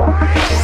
我。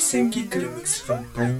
Clemix from Haiti.